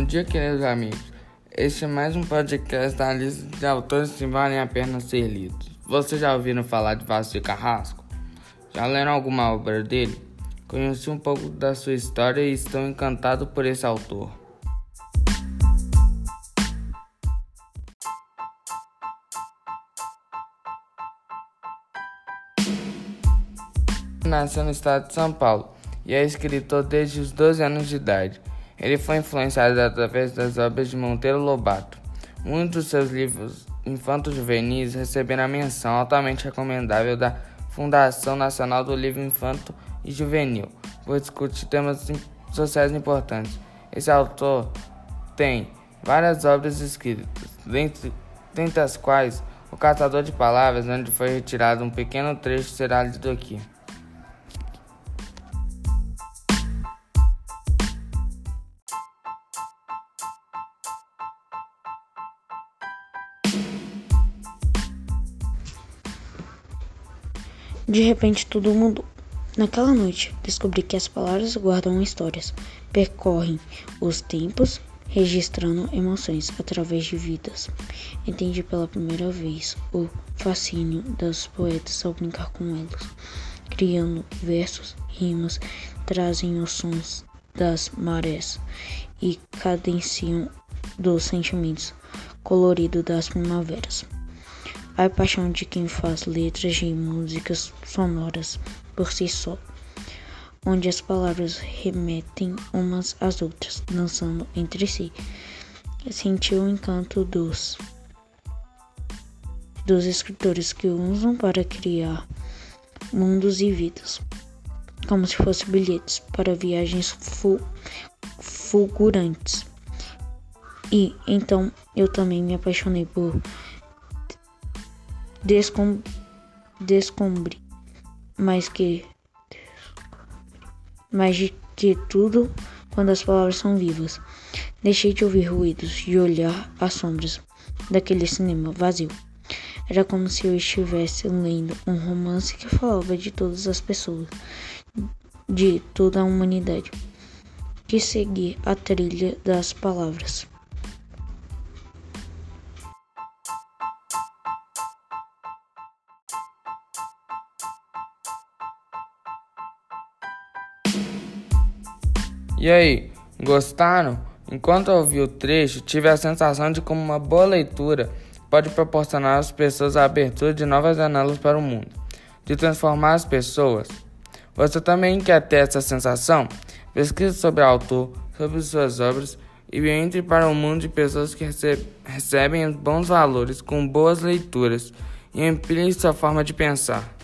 Bom dia, queridos amigos. Este é mais um podcast da lista de autores que valem a pena ser lidos. Vocês já ouviram falar de Vasco Carrasco? Já leram alguma obra dele? Conheci um pouco da sua história e estou encantado por esse autor. Nasceu no estado de São Paulo e é escritor desde os 12 anos de idade. Ele foi influenciado através das obras de Monteiro Lobato. Muitos dos seus livros infanto-juvenis receberam a menção altamente recomendável da Fundação Nacional do Livro Infanto e Juvenil, por discutir temas sociais importantes. Esse autor tem várias obras escritas, dentre, dentre as quais O Catador de Palavras, onde foi retirado um pequeno trecho, será lido aqui. De repente tudo mudou. Naquela noite, descobri que as palavras guardam histórias, percorrem os tempos, registrando emoções através de vidas. Entendi pela primeira vez o fascínio dos poetas ao brincar com elas, criando versos, rimas, trazem os sons das marés e cadenciam dos sentimentos colorido das primaveras a paixão de quem faz letras de músicas sonoras por si só, onde as palavras remetem umas às outras, dançando entre si. Sentiu o encanto dos dos escritores que usam para criar mundos e vidas, como se fossem bilhetes para viagens fulgurantes. E então eu também me apaixonei por descom descombre, mais que mais de que tudo quando as palavras são vivas. Deixei de ouvir ruídos e olhar as sombras daquele cinema vazio. Era como se eu estivesse lendo um romance que falava de todas as pessoas, de toda a humanidade, que seguir a trilha das palavras. E aí, gostaram? Enquanto ouvi o trecho, tive a sensação de como uma boa leitura pode proporcionar às pessoas a abertura de novas janelas para o mundo, de transformar as pessoas. Você também quer ter essa sensação? Pesquise sobre o autor, sobre suas obras e entre para um mundo de pessoas que recebem bons valores com boas leituras e ampliem sua forma de pensar.